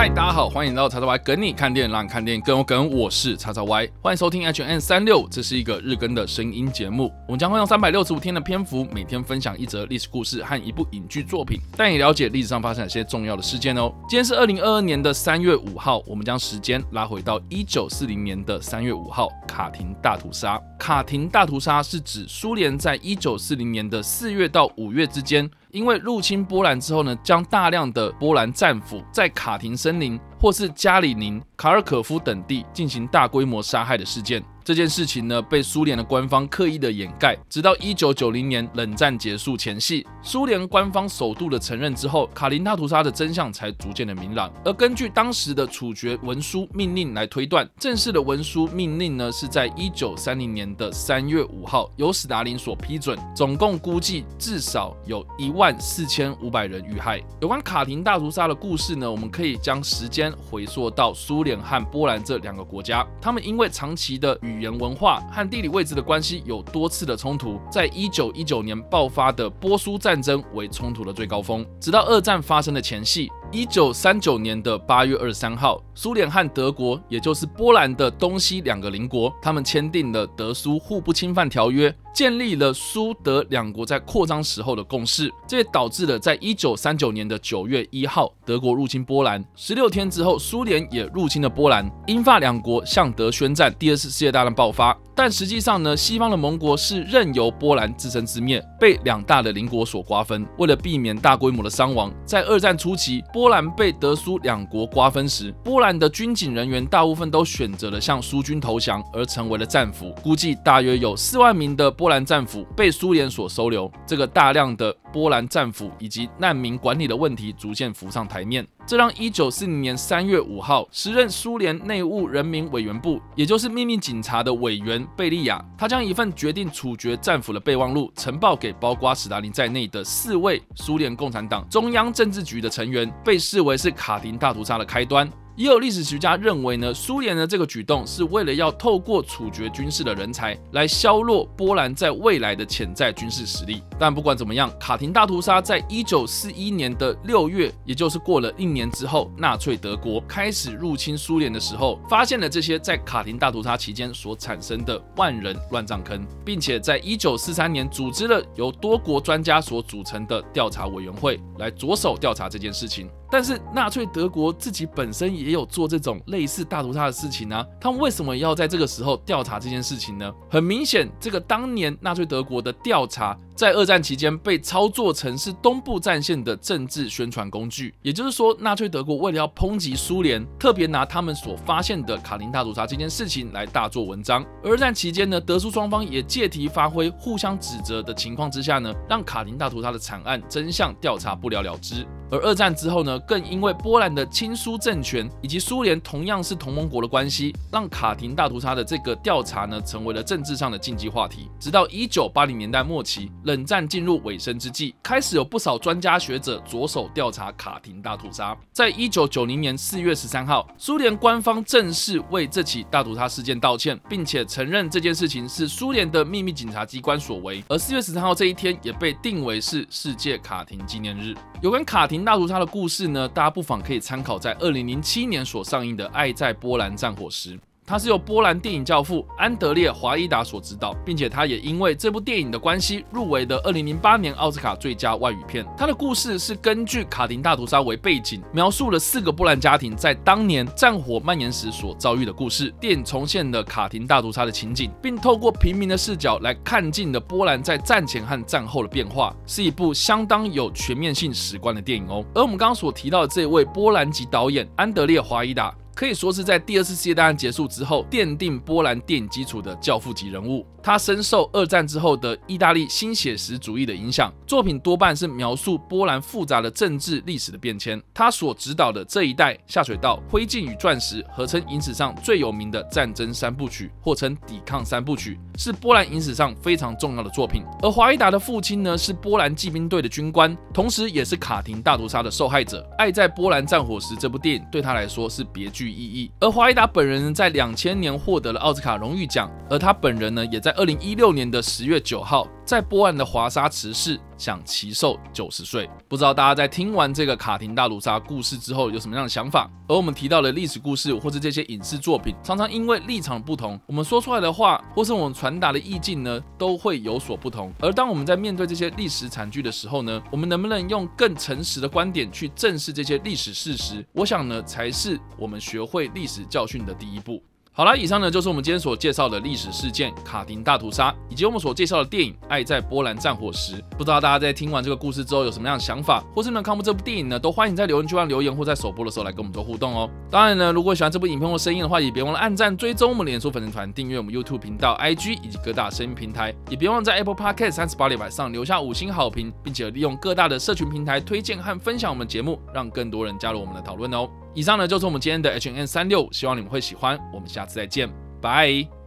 嗨，大家好，欢迎来到叉叉 Y 梗你看电影，让你看电影更有梗。我是叉叉 Y，欢迎收听 H N 三六，这是一个日更的声音节目。我们将会用三百六十五天的篇幅，每天分享一则历史故事和一部影剧作品，带你了解历史上发生哪些重要的事件哦。今天是二零二二年的三月五号，我们将时间拉回到一九四零年的三月五号，卡廷大屠杀。卡廷大屠杀是指苏联在一九四零年的四月到五月之间。因为入侵波兰之后呢，将大量的波兰战俘在卡廷森林或是加里宁、卡尔可夫等地进行大规模杀害的事件。这件事情呢，被苏联的官方刻意的掩盖，直到一九九零年冷战结束前夕，苏联官方首度的承认之后，卡廷大屠杀的真相才逐渐的明朗。而根据当时的处决文书命令来推断，正式的文书命令呢，是在一九三零年的三月五号由史达林所批准，总共估计至少有一万四千五百人遇害。有关卡廷大屠杀的故事呢，我们可以将时间回溯到苏联和波兰这两个国家，他们因为长期的与语言文化和地理位置的关系有多次的冲突，在一九一九年爆发的波苏战争为冲突的最高峰，直到二战发生的前夕。一九三九年的八月二十三号，苏联和德国，也就是波兰的东西两个邻国，他们签订了德苏互不侵犯条约，建立了苏德两国在扩张时候的共识。这也导致了在一九三九年的九月一号，德国入侵波兰，十六天之后，苏联也入侵了波兰，英法两国向德宣战，第二次世界大战爆发。但实际上呢，西方的盟国是任由波兰自生自灭，被两大的邻国所瓜分。为了避免大规模的伤亡，在二战初期，波兰被德苏两国瓜分时，波兰的军警人员大部分都选择了向苏军投降，而成为了战俘。估计大约有四万名的波兰战俘被苏联所收留。这个大量的波兰战俘以及难民管理的问题逐渐浮上台面。这让一九四零年三月五号，时任苏联内务人民委员部，也就是秘密警察的委员贝利亚，他将一份决定处决战俘的备忘录呈报给包括史达林在内的四位苏联共产党中央政治局的成员，被视为是卡廷大屠杀的开端。也有历史学家认为呢，苏联的这个举动是为了要透过处决军事的人才来削弱波兰在未来的潜在军事实力。但不管怎么样，卡廷大屠杀在一九四一年的六月，也就是过了一年之后，纳粹德国开始入侵苏联的时候，发现了这些在卡廷大屠杀期间所产生的万人乱葬坑，并且在一九四三年组织了由多国专家所组成的调查委员会来着手调查这件事情。但是纳粹德国自己本身也有做这种类似大屠杀的事情呢？他们为什么要在这个时候调查这件事情呢？很明显，这个当年纳粹德国的调查，在二战期间被操作成是东部战线的政治宣传工具。也就是说，纳粹德国为了要抨击苏联，特别拿他们所发现的卡廷大屠杀这件事情来大做文章。而二战期间呢，德苏双方也借题发挥，互相指责的情况之下呢，让卡廷大屠杀的惨案真相调查不了了之。而二战之后呢，更因为波兰的亲苏政权以及苏联同样是同盟国的关系，让卡廷大屠杀的这个调查呢，成为了政治上的禁忌话题。直到一九八零年代末期，冷战进入尾声之际，开始有不少专家学者着手调查卡廷大屠杀。在一九九零年四月十三号，苏联官方正式为这起大屠杀事件道歉，并且承认这件事情是苏联的秘密警察机关所为。而四月十三号这一天也被定为是世界卡廷纪念日。有关卡廷大屠杀的故事呢，大家不妨可以参考在二零零七年所上映的《爱在波兰战火时》。它是由波兰电影教父安德烈·华伊达所执导，并且他也因为这部电影的关系入围了二零零八年奥斯卡最佳外语片。它的故事是根据卡廷大屠杀为背景，描述了四个波兰家庭在当年战火蔓延时所遭遇的故事。电影重现了卡廷大屠杀的情景，并透过平民的视角来看尽了波兰在战前和战后的变化，是一部相当有全面性史观的电影哦。而我们刚刚所提到的这位波兰籍导演安德烈·华伊达。可以说是在第二次世界大战结束之后奠定波兰电影基础的教父级人物。他深受二战之后的意大利新写实主义的影响，作品多半是描述波兰复杂的政治历史的变迁。他所执导的这一代下水道、灰烬与钻石，合称影史上最有名的战争三部曲，或称抵抗三部曲，是波兰影史上非常重要的作品。而华伊达的父亲呢，是波兰骑兵队的军官，同时也是卡廷大屠杀的受害者。《爱在波兰战火时》这部电影对他来说是别具具意义。而华裔达本人在两千年获得了奥斯卡荣誉奖，而他本人呢，也在二零一六年的十月九号，在波兰的华沙辞世享耆寿九十岁。不知道大家在听完这个卡廷大屠杀故事之后有什么样的想法？而我们提到的历史故事或是这些影视作品，常常因为立场不同，我们说出来的话或是我们传达的意境呢，都会有所不同。而当我们在面对这些历史惨剧的时候呢，我们能不能用更诚实的观点去正视这些历史事实？我想呢，才是我们学会历史教训的第一步。好了，以上呢就是我们今天所介绍的历史事件——卡廷大屠杀，以及我们所介绍的电影《爱在波兰战火时》。不知道大家在听完这个故事之后有什么样的想法，或是能看过这部电影呢？都欢迎在留言区上留言，或在首播的时候来跟我们做互动哦。当然呢，如果喜欢这部影片或声音的话，也别忘了按赞、追踪我们脸书粉丝团、订阅我们 YouTube 频道、IG 以及各大声音平台，也别忘了在 Apple Podcast 三十八里板上留下五星好评，并且利用各大的社群平台推荐和分享我们节目，让更多人加入我们的讨论哦。以上呢就是我们今天的 HN 三六希望你们会喜欢。我们下次再见。拜。